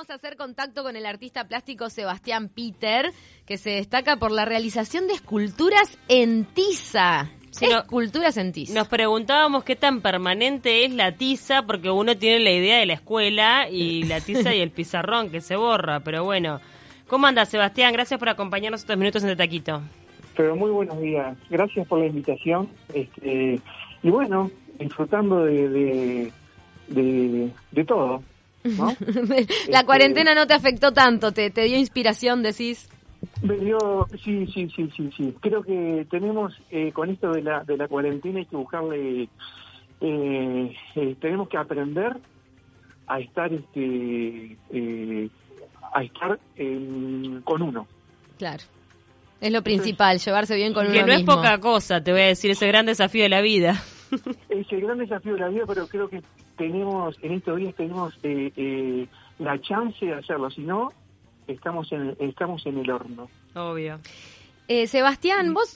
vamos a hacer contacto con el artista plástico Sebastián Peter, que se destaca por la realización de esculturas en tiza. esculturas en tiza. Nos preguntábamos qué tan permanente es la tiza, porque uno tiene la idea de la escuela y la tiza y el pizarrón que se borra, pero bueno. ¿Cómo anda Sebastián? Gracias por acompañarnos estos minutos en el taquito. Pero muy buenos días. Gracias por la invitación. Este, y bueno, disfrutando de, de, de todo. la este, cuarentena no te afectó tanto, te, te dio inspiración, decís. Me dio, sí, sí, sí, sí, sí. Creo que tenemos, eh, con esto de la, de la cuarentena, hay que buscarle, eh, eh, tenemos que aprender a estar, este, a estar con uno. Claro. Es lo principal, llevarse bien con uno Que no es poca cosa, te voy a decir, ese gran desafío de la vida. Es el gran desafío de la vida, pero creo que tenemos, en estos días tenemos eh, eh, la chance de hacerlo, si no, estamos en, estamos en el horno. Obvio. Eh, Sebastián, vos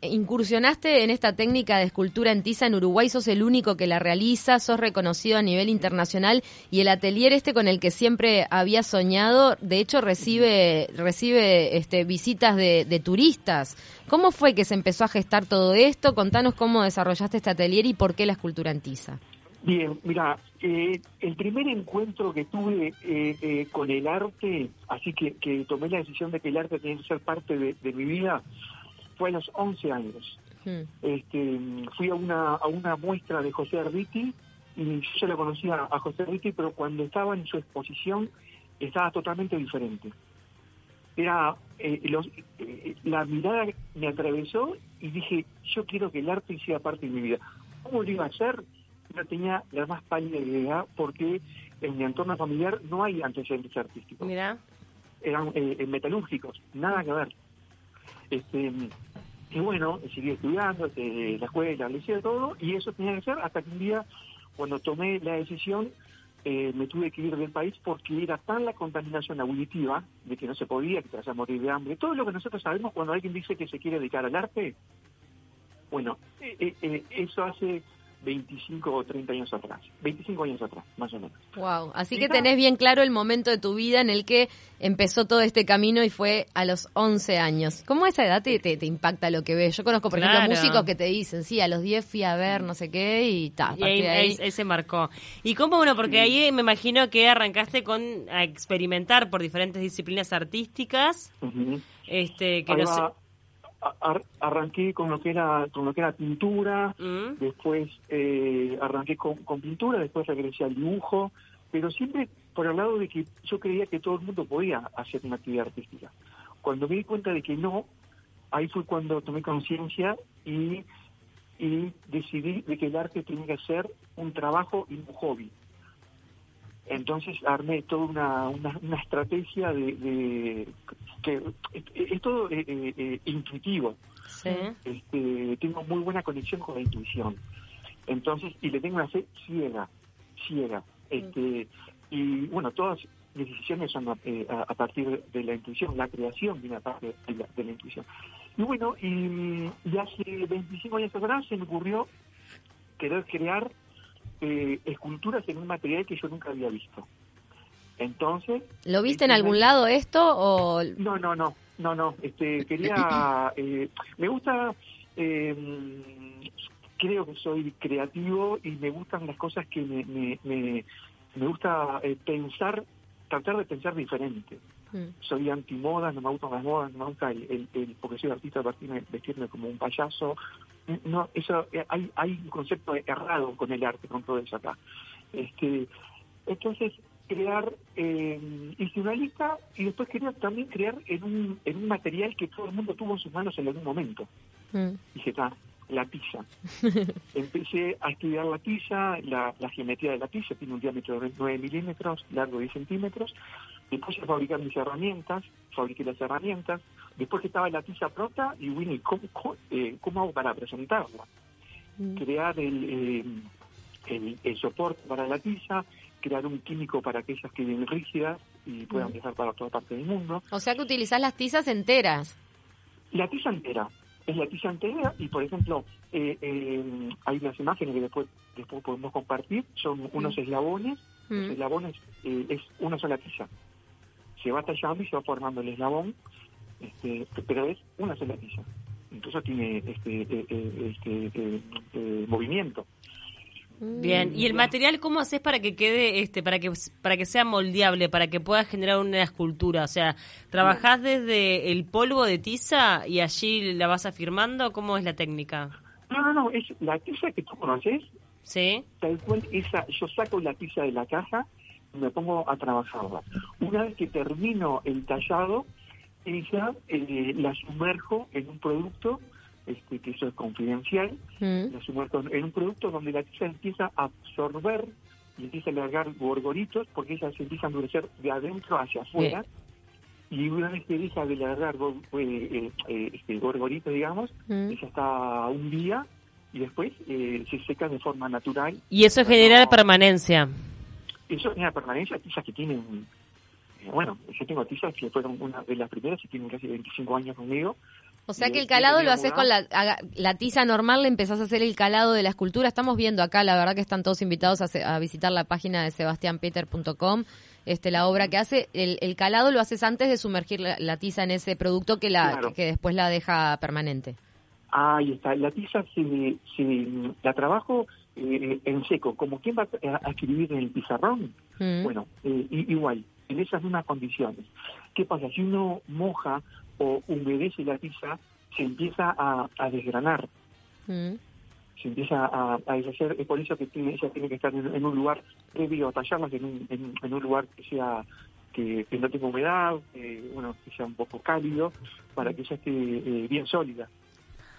incursionaste en esta técnica de escultura en tiza en Uruguay, sos el único que la realiza, sos reconocido a nivel internacional y el atelier este con el que siempre había soñado, de hecho recibe recibe este, visitas de, de turistas. ¿Cómo fue que se empezó a gestar todo esto? Contanos cómo desarrollaste este atelier y por qué la escultura en tiza. Bien, mira, eh, el primer encuentro que tuve eh, eh, con el arte, así que, que, tomé la decisión de que el arte tenía que ser parte de, mi vida, fue a los 11 años. Hmm. Este, fui a una, a una muestra de José Arditi y yo ya la conocía a José Arditi, pero cuando estaba en su exposición estaba totalmente diferente. Era los, la mirada me atravesó y dije, yo quiero que el arte sea parte de mi vida. ¿Cómo lo iba a hacer? No tenía la más pálida idea porque en mi entorno familiar no hay antecedentes artísticos. Mira. Eran eh, metalúrgicos, nada que ver. Este, y bueno, seguí estudiando, eh, la escuela, le hice todo, y eso tenía que ser hasta que un día, cuando tomé la decisión, eh, me tuve que ir del país porque era tan la contaminación auditiva de que no se podía, que te vas a morir de hambre. Todo lo que nosotros sabemos cuando alguien dice que se quiere dedicar al arte, bueno, eso hace 25 o 30 años atrás, 25 años atrás, más o menos. Wow, así que tenés bien claro el momento de tu vida en el que empezó todo este camino y fue a los 11 años. ¿Cómo esa edad te, te, impacta lo que ves? Yo conozco, por ejemplo, músicos que te dicen, sí, a los 10 fui a ver no sé qué y ta. Y ahí, se marcó. ¿Y cómo uno? Porque ahí me imagino que arrancaste con a experimentar por diferentes disciplinas artísticas. Este, que no sé arranqué con lo que era con lo que era pintura, mm. después eh, arranqué con, pintura, después regresé al dibujo, pero siempre por el lado de que yo creía que todo el mundo podía hacer una actividad artística. Cuando me di cuenta de que no, ahí fue cuando tomé conciencia y, y decidí de que el arte tenía que ser un trabajo y un hobby. Entonces armé toda una, una, estrategia de, que es, todo eh, eh, eh, intuitivo. Este, tengo muy buena conexión con la intuición. Entonces, y le tengo una fe ciega, ciega. Este, y bueno, todas mis decisiones son a, partir de la intuición, la creación viene a partir de la, intuición. Y bueno, y, y hace 25 años atrás se me ocurrió querer crear eh, esculturas en un material que yo nunca había visto. Entonces... ¿Lo viste en algún lado esto o...? No, no, no, no, no. Este, quería... Eh, me gusta... Em, creo que soy creativo y me gustan las cosas que me, me, me, gusta eh, pensar, tratar de pensar diferente. Mm. Soy antimoda, no me gustan las modas, no me gusta el, el, porque soy artista, vestirme, vestirme como un payaso, no, eso eh, hay, hay un concepto errado con el arte, con todo eso acá. Este, entonces, crear, eh, hice una lista y después quería también crear en un, en un material que todo el mundo tuvo en sus manos en algún momento. Mm. Dije, está, la tiza. Empecé a estudiar la tiza, la, geometría de la tiza, tiene un diámetro de 9 milímetros, largo de 10 centímetros. Después a fabricar mis herramientas, fabriqué las herramientas. Después que estaba la tiza pronta, y Winnie, ¿cómo, eh, cómo, hago para presentarla? Mm. Crear eh, el, el, soporte para la tiza, crear un químico para que ellas queden rígidas y puedan mm. viajar para toda parte del mundo. O sea que utilizás las tizas enteras. La tiza entera, es la tiza entera y, por ejemplo, eh, hay unas imágenes que después, después podemos compartir, son unos eslabones El Mm. eslabón es, eh, es una sola tiza. Se va tallando y se va formando el eslabón, este, pero es una sola tiza. Incluso tiene este, eh, eh, este eh, movimiento. Bien, ¿y el material cómo haces para que quede, este, para que para que sea moldeable, para que pueda generar una escultura? O sea, ¿trabajás desde el polvo de tiza y allí la vas afirmando? ¿Cómo es la técnica? No, no, no, es la tiza que tú conoces, ¿Sí? tal cual esa, yo saco la tiza de la caja y me pongo a trabajarla. Una vez que termino el tallado, ella eh, la sumerjo en un producto, este, que eso es confidencial, Mm. la sumerjo en un producto donde la tiza empieza a absorber y empieza a largar gorgoritos porque ella se empieza a endurecer de adentro hacia afuera. Y una vez que deja de largar eh, eh, eh, este, gorgoritos, digamos, Mm. ella está un día y después eh, se seca de forma natural. Y eso genera permanencia. Eso genera permanencia, tizas que tienen, eh, bueno, yo tengo tizas que fueron una de las primeras y tienen casi 25 años conmigo. O sea que el calado lo haces con la, la tiza normal, le empezás a hacer el calado de la escultura. Estamos viendo acá, la verdad que están todos invitados a, se- a visitar la página de sebastianpeter.com, este, la obra que hace. El, el calado lo haces antes de sumergir la, la tiza en ese producto que, la, Claro. que después la deja permanente. Ahí está, la tiza se, se la trabajo eh, en seco, como quien va a a escribir en el pizarrón. Mm. Bueno, eh, igual, en esas mismas condiciones. ¿Qué pasa? Si uno moja o humedece la tiza, se empieza a, a desgranar, Mm. se empieza a, a deshacer. Es por eso que tiene, ella tiene que estar en, en un lugar previo a tallarla, en un, en, en un lugar que sea que, que no tenga humedad, que, bueno, que sea un poco cálido, para que ella esté eh, bien sólida.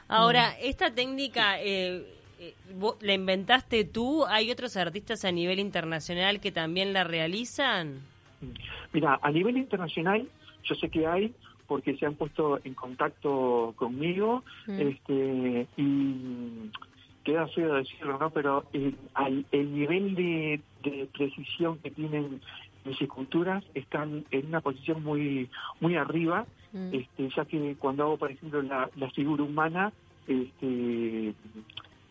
Ahora, esta técnica eh, eh, vos la inventaste tú. ¿Hay otros artistas a nivel internacional que también la realizan? Mira, a nivel internacional, yo sé que hay, porque se han puesto en contacto conmigo, Mm. este, y queda feo decirlo, ¿no? Pero el, al- el nivel de, de precisión que tienen mis esculturas están en una posición muy muy arriba, Mm. este, ya que cuando hago, por ejemplo, la, la figura humana, este,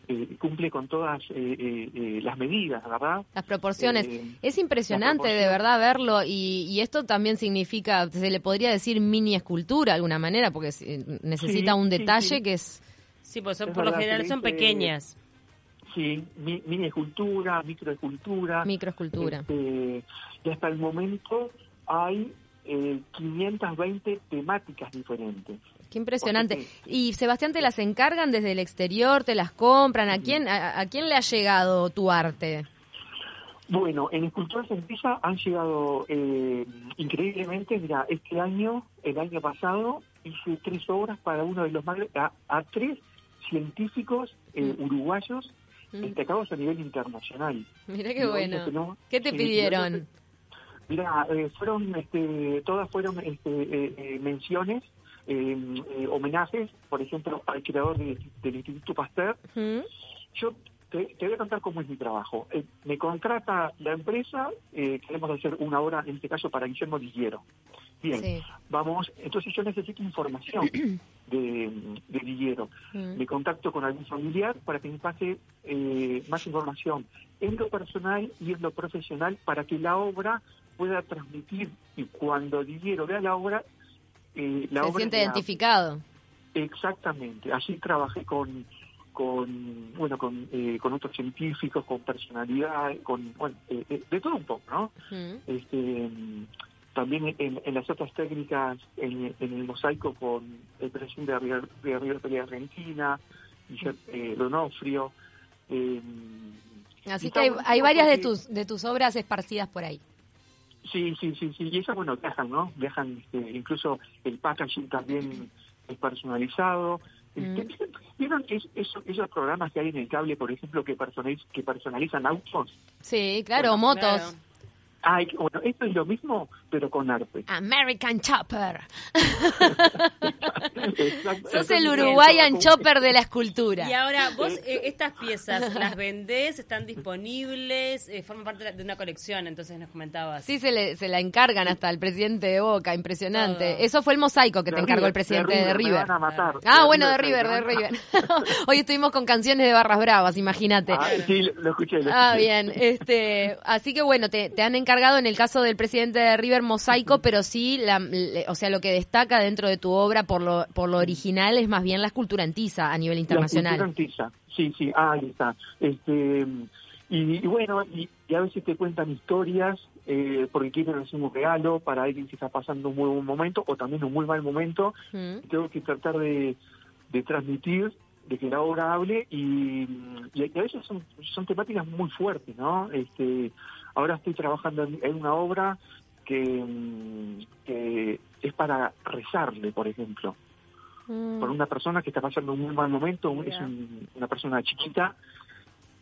eh, cumple con todas eh, eh, eh, las medidas, ¿verdad? Las proporciones. Eh, es impresionante de verdad verlo y, y esto también significa, se le podría decir mini escultura de alguna manera, porque si- necesita Sí, un detalle sí. que es... Sí, pues son, por lo general son pequeñas. Sí, mi- mini escultura, microescultura. Microescultura. Este, y hasta el momento hay eh, 520 temáticas diferentes. Qué impresionante. Y Sebastián, ¿te las encargan desde el exterior? ¿Te las compran? ¿A quién, a, a quién le ha llegado tu arte? Bueno, en Esculturas en Pisa han llegado eh, increíblemente, mira, este año, el año pasado, hice tres obras para uno de los más, a, a tres científicos eh, Mm. uruguayos Mm. destacados a nivel internacional. Mira qué bueno. no- ¿Qué te pidieron? Mira, eh, fueron, este, todas fueron este, eh, eh, menciones, eh, eh, homenajes, por ejemplo, al creador de- del Instituto Pasteur. Yo te, te voy a contar cómo es mi trabajo. Eh, me contrata la empresa, eh, queremos hacer una obra, en este caso, para Guillermo Liguero. Bien, Sí. vamos, entonces yo necesito información de, de. Me contacto con algún familiar para que me pase eh, más información en lo personal y en lo profesional para que la obra pueda transmitir y cuando Liguero vea la obra, eh, la Se siente la- identificado. Exactamente, así trabajé con con bueno con, eh, con otros científicos, con personalidad, con bueno eh, eh, de todo un poco, ¿no? Este también en, en las otras técnicas, en, en el mosaico con el presidente de River, de River Argentina, eh, Donofrio. eh, Así que hay, hay varias de tus, de tus obras esparcidas por ahí. Sí, sí, sí, sí. Y esas, bueno, viajan, ¿no? Viajan, este, incluso el packaging también es personalizado. Este, Mm. ¿Vieron es- eso- esos programas que hay en el cable, por ejemplo, que, personaliz- que personalizan autos? Sí, claro, Bueno, motos. Claro. Ay, bueno, esto es lo mismo, pero con arte. American Chopper. Exacto. Sos el Uruguayan Chopper de la escultura. Y ahora, vos eh, estas piezas las vendés, están disponibles, eh, forman parte de una colección, entonces nos comentabas. Sí, se, le, se la encargan hasta el presidente de Boca, impresionante. Todo. Eso fue el mosaico que De te encargó el presidente de River. van a matar. Ah, bueno, de River, de River. Hoy estuvimos con canciones de Barras Bravas, imagínate. Ah, sí, lo lo escuché. lo Ah, escuché. bien. Este, así que bueno, te, te han encargado en el caso del presidente de River mosaico, pero sí, la, le- o sea, lo que destaca dentro de tu obra por lo, por lo original es más bien la escultura en tiza a nivel La internacional. cultura antiza. Sí, sí, ah, ahí está. Este, y, y bueno, y, y a veces te cuentan historias eh, porque quieren hacer un regalo para alguien que está pasando un muy buen momento o también un muy mal momento. Mm. Tengo que tratar de, de transmitir, de que la obra hable y, y a veces son, son temáticas muy fuertes, ¿no? Este, ahora estoy trabajando en, en una obra que, mm, que es para rezarle, por ejemplo Mm. por una persona que está pasando un muy mal momento, un- es un- una persona chiquita,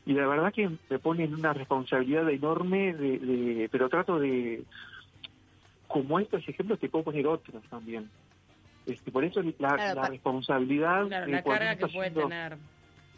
y la verdad que me pone en una responsabilidad enorme, de, de- pero trato de, como estos ejemplos, te puedo poner otros también. Este, por eso la, Claro, la pa- responsabilidad Claro, la carga que puede haciendo- tener.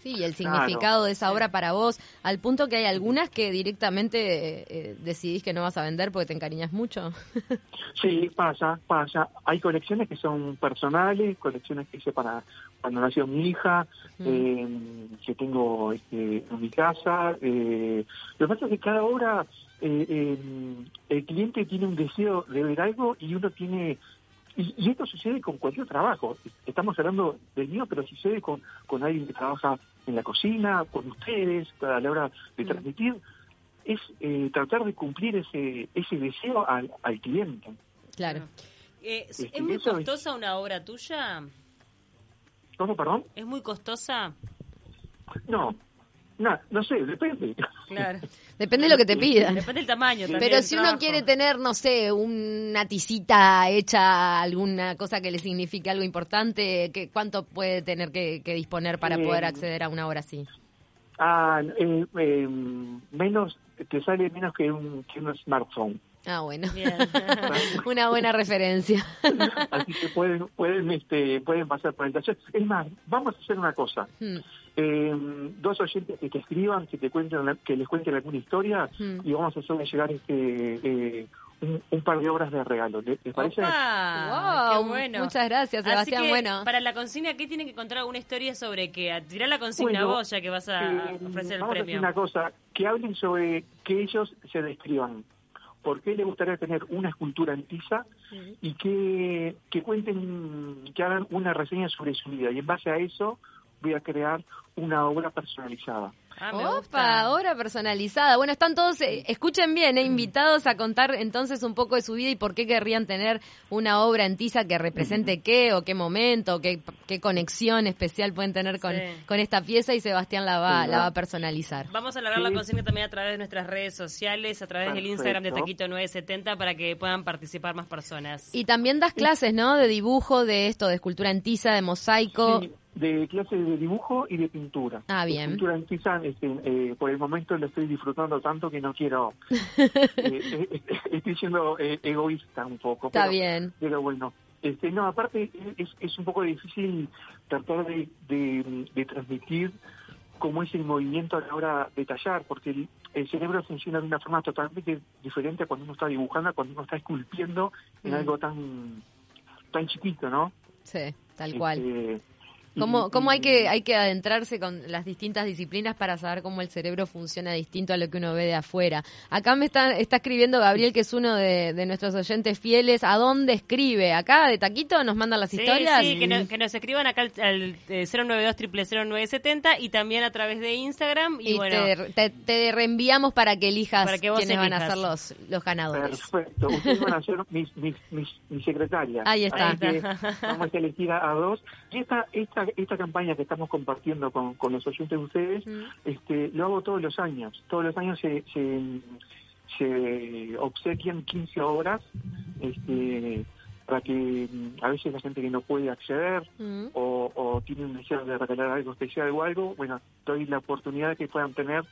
Sí, y el Claro. significado de esa obra para vos, al punto que hay algunas que directamente eh, decidís que no vas a vender porque te encariñas mucho. Sí, pasa, pasa. Hay colecciones que son personales, colecciones que hice para cuando nació mi hija, Mm. eh, que tengo este, en mi casa. eh, lo que pasa es que cada obra, eh, eh, el cliente tiene un deseo de ver algo y uno tiene... Y, y esto sucede con cualquier trabajo. Estamos hablando del mío, pero sucede con, con alguien que trabaja en la cocina, con ustedes, a la hora de transmitir. Es eh, tratar de cumplir ese, ese deseo al, al cliente. Claro. Eh, ¿Es Este, muy es- costosa una obra tuya? ¿Cómo, perdón? ¿Es muy costosa? No, no, no sé, depende. Claro. Depende de lo que te pidan. Depende del tamaño también. Pero si uno quiere tener, no sé, una tisita hecha, alguna cosa que le signifique algo importante, ¿qué, ¿cuánto puede tener que, que disponer para Eh, poder acceder a una obra así? Ah, eh, eh, menos, te sale menos que un, que un smartphone. Ah, bueno. Bien. Una buena referencia. Así que pueden, pueden, este, pueden pasar por el taller. Es más, vamos a hacer una cosa. Hmm. Eh, dos oyentes que te escriban, que te cuenten, que les cuenten alguna historia Hmm. y vamos a hacerle llegar este eh, un, un par de obras de regalo. ¿Les, les parece? Opa, Wow, qué bueno. Muchas gracias, Así que, bueno. para la consigna, ¿qué tienen que contar alguna historia sobre qué? A tirar la consigna Bueno, vos, ya que vas a Eh, ofrecer el vamos a hacer premio. una cosa, que hablen sobre que ellos se describan. ¿Por qué les gustaría tener una escultura en tiza y que, que cuenten, que hagan una reseña sobre su vida? Y en base a eso voy a crear una obra personalizada. Ah, me Opa, gusta. obra personalizada. Bueno, están todos, eh, escuchen bien, eh, invitados a contar entonces un poco de su vida y por qué querrían tener una obra en tiza que represente qué o qué momento, o qué, qué conexión especial pueden tener con, Sí. con esta pieza y Sebastián la va, Sí, la va a personalizar. Vamos a alargar la Sí. consigna también a través de nuestras redes sociales, a través del Instagram de. Taquito 970 para que puedan participar más personas. Y también das clases, ¿no? De dibujo, de esto, de escultura en tiza, de mosaico. De clases de dibujo y de pintura. Ah, De bien. pintura en tiza, este, eh, por el momento lo estoy disfrutando tanto que no quiero... eh, eh, estoy siendo egoísta un poco. Está pero- bien. Pero bueno, este, no, aparte es, es un poco difícil tratar de, de, de transmitir cómo es el movimiento a la hora de tallar, porque el, el cerebro funciona de una forma totalmente diferente a cuando uno está dibujando, a cuando uno está esculpiendo en Mm. algo tan tan chiquito, ¿no? Sí, tal cual. Este, y- ¿Cómo, cómo hay que hay que adentrarse con las distintas disciplinas para saber cómo el cerebro funciona distinto a lo que uno ve de afuera? Acá me está, está escribiendo Gabriel, que es uno de, de nuestros oyentes fieles. ¿A dónde escribe? ¿Acá de Taquito nos mandan las Sí, historias? sí, que, no- que nos escriban acá al, al, eh, 092 0970 y también a través de Instagram. Y, Y bueno, te, te, te reenviamos para que elijas Para que vos quiénes van a ser los, los ganadores. Perfecto, ustedes van a ser mis, mis, mis, mis secretarias. Ahí está. Así que vamos a elegir a, a dos. Y esta, esta, esta campaña que estamos compartiendo con, con los oyentes de ustedes, Mm. este, lo hago todos los años. Todos los años se, se, se obsequian 15 obras este, para que mm, a veces la gente que no puede acceder Mm. o, o tiene un deseo de regalar algo especial o algo, bueno, doy la oportunidad de que puedan tener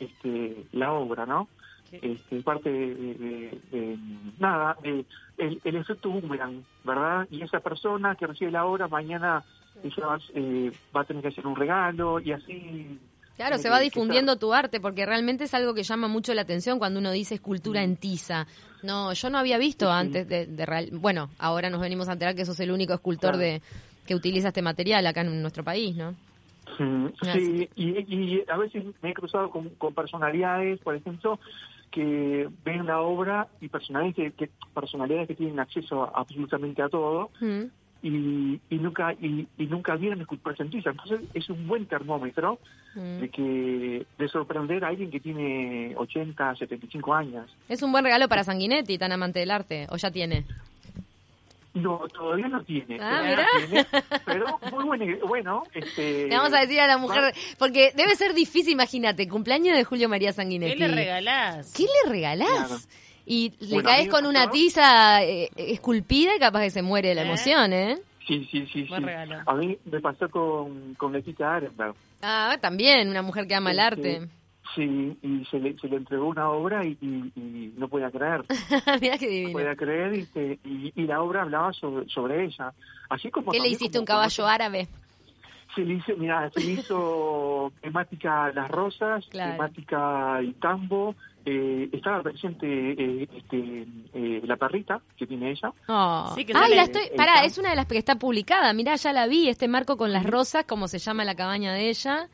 este, la obra, ¿no? este, parte de, de- de- nada, de el, el efecto boomerang, ¿verdad? Y esa persona que recibe la obra mañana ella va, eh, va a tener que hacer un regalo y así. Claro, se va difundiendo tu arte porque realmente es algo que llama mucho la atención cuando uno dice escultura Mm. en tiza. No, yo no había visto antes de, de real- bueno, ahora nos venimos a enterar que sos el único escultor Claro. de que utiliza este material acá en nuestro país, ¿no? Mm. Sí, y, y a veces me he cruzado con, con personalidades, por ejemplo, que ven la obra y personalidades que, que- personalidades que tienen acceso a- absolutamente a todo Mm. Y, y nunca y, y nunca vieron escultura en tiza. Entonces es un buen termómetro Mm. de que de sorprender a alguien que tiene 80, 75 años. Es un buen regalo para Sanguinetti, tan amante del arte, o ya tiene. No, todavía no tiene. Ah, no tiene, pero muy bueno, bueno este Le vamos a decir a la mujer, porque debe ser difícil, imagínate, cumpleaños de Julio María ¿Qué Sanguinetti. le regalás? ¿Qué le regalás? Claro. Y le Bueno, caes con una pasó- tiza eh, esculpida y capaz que se muere de la ¿Eh? emoción, ¿eh? Sí, sí, sí, Buen sí. regalo. A mí me pasó con, con Letita Arenberg. Ah, también, una mujer que ama el arte. Este, Sí, y se le, se le entregó una obra y, y- y no podía creer. Mira qué No divino. podía creer y, se- y, y la obra hablaba sobre, sobre ella. Así como ¿Qué le hiciste, como un caballo árabe? Se le hizo, mira, se le hizo temática Las Rosas, Claro. temática el tambo. eh, estaba presente eh, este, eh, la perrita que tiene ella. Oh. Sí, que Ay, sale- la estoy... el Pará, es una de las que está publicada. Mirá, ya la vi, este marco con las rosas, como se llama la cabaña de ella.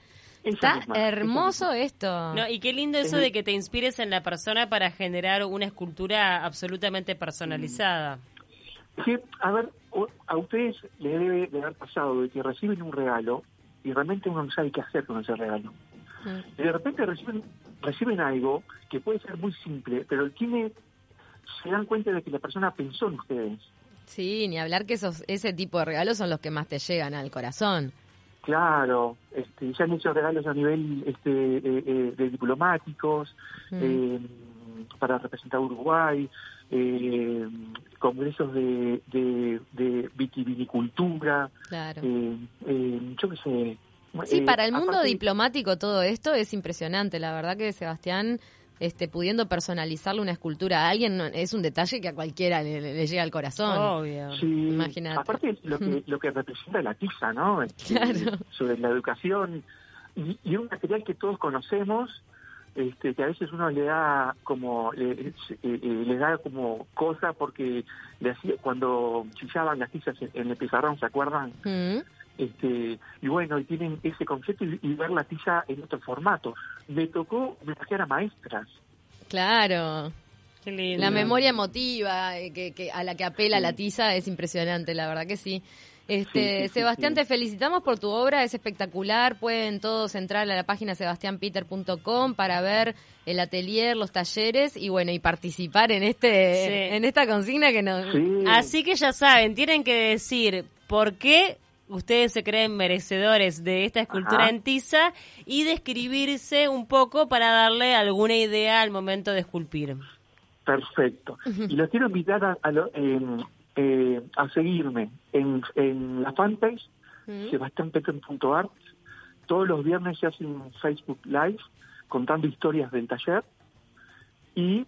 Esa Está misma, hermoso esto. No, y qué lindo eso Es- de que te inspires en la persona para generar una escultura absolutamente personalizada. Sí, a ver, a ustedes les debe de haber pasado de que reciben un regalo y realmente uno no sabe qué hacer con ese regalo. Mm. Y de repente reciben, reciben algo que puede ser muy simple, pero tiene, se dan cuenta de que la persona pensó en ustedes. Sí, ni hablar que esos, ese tipo de regalos son los que más te llegan al corazón. Claro, este, se han hecho regalos a nivel este, eh, eh, de diplomáticos, Mm. eh, para representar a Uruguay, eh, congresos de, de, de vitivinicultura, Claro. eh, eh, yo qué sé. Sí, eh, para el mundo aparte- diplomático todo esto es impresionante. La verdad que Sebastián, este, pudiendo personalizarle una escultura a alguien, es un detalle que a cualquiera le, le llega al corazón. Obvio. Sí, Imagínate. aparte lo que, lo que representa la tiza, ¿no? Este, Claro. Sobre la educación y, y un material que todos conocemos, este, que a veces uno le da como le, eh, eh, le da como cosa porque le hacía cuando chillaban las tizas en, en el pizarrón, ¿se acuerdan? Mm. Este, y bueno, y tienen ese concepto y, y ver la tiza en otro formato. Me tocó homenajear a maestras. Claro. Qué lindo. La memoria emotiva eh, que, que- a la que apela Sí. la tiza es impresionante, la verdad que sí. Este, Sí, sí, sí, Sebastián, sí. te felicitamos por tu obra, es espectacular. Pueden todos entrar a la página sebastianpeter.com para ver el atelier, los talleres y bueno, y participar en este Sí. en esta consigna que nos Sí. Así que ya saben, tienen que decir por qué ustedes se creen merecedores de esta escultura Ajá. en tiza y describirse un poco para darle alguna idea al momento de esculpir. Perfecto. Y los quiero invitar a, a, lo- em, eh, a seguirme en, en la fanpage, Mm. sebastianpeten.art. Todos los viernes se hace un Facebook Live contando historias del taller. Y,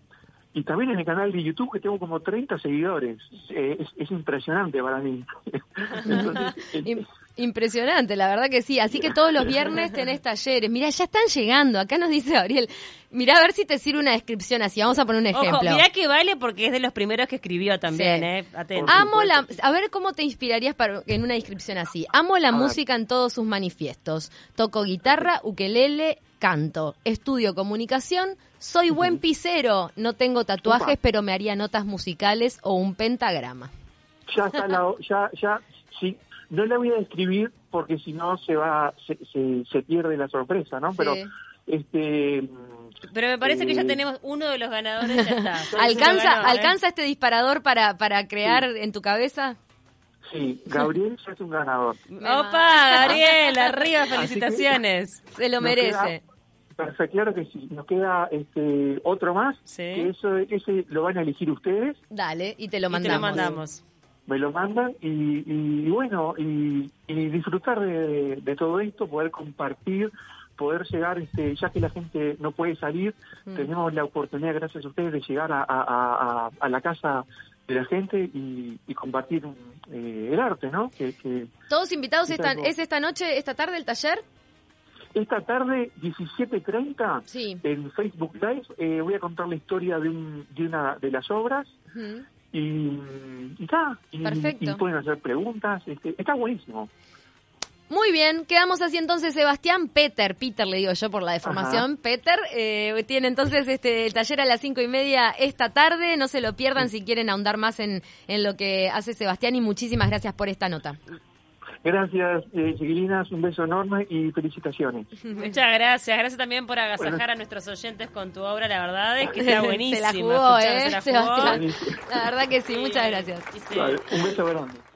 y también en el canal de YouTube, que tengo como 30 seguidores. Eh, es, es impresionante para mí. Entonces, Impresionante, la verdad que sí. Así que todos los viernes tenés talleres. Mira, ya están llegando. Acá nos dice Gabriel. Mira a ver si te sirve una descripción así. Vamos a poner un ejemplo. Mirá que vale porque es de los primeros que escribió también, Sí. ¿eh? Atento. Amo la, a ver cómo te inspirarías para, en una descripción así. Amo la música en todos sus manifiestos. Toco guitarra, ukelele, canto. Estudio comunicación. Soy buen pisero. No tengo tatuajes, pero me haría notas musicales o un pentagrama. ya está la, ya, ya. No la voy a describir porque si no se va, se, se, se pierde la sorpresa, ¿no? Pero, este, Pero me parece que ya Eh, tenemos uno de los ganadores, ya está. ¿Alcanza, ¿eh? ¿Alcanza este disparador para, para crear en tu cabeza? sí, Gabriel ya es un ganador. Opa, Gabriel, arriba, que- Se felicitaciones. lo merece. Perfecto, claro que sí. Nos queda este otro más, Sí. que eso, ese lo van a elegir ustedes, Dale, y te lo Y te mandamos. lo mandamos. Me lo mandan y, y bueno, y, y disfrutar de, de todo esto, poder compartir poder llegar, este, ya que la gente no puede salir, Mm. tenemos la oportunidad, gracias a ustedes, de llegar a, a- a- a la casa de la gente y, y compartir eh, el arte, ¿no? Que, que Todos invitados, Es esta, ¿es esta noche, esta tarde el taller? esta tarde, 17.30, Sí. en Facebook Live, eh, voy a contar la historia de, un, de una de las obras. Y, y está, y, Perfecto. y pueden hacer preguntas, este, está buenísimo. Muy bien, quedamos así entonces, Sebastián Peter, Peter le digo yo por la deformación, Peter, eh, tiene entonces este el taller a las cinco y media esta tarde, no se lo pierdan si quieren ahondar más en, en lo que hace Sebastián y muchísimas gracias por esta nota. Gracias, eh, chiquilinas, un beso enorme y felicitaciones. Muchas gracias. Gracias también por agasajar Bueno. a nuestros oyentes con tu obra. La verdad es que está buenísima. se la jugó, ¿eh? se la jugó. Sebastián. La verdad que sí, Sí, muchas gracias. Vale, un beso grande.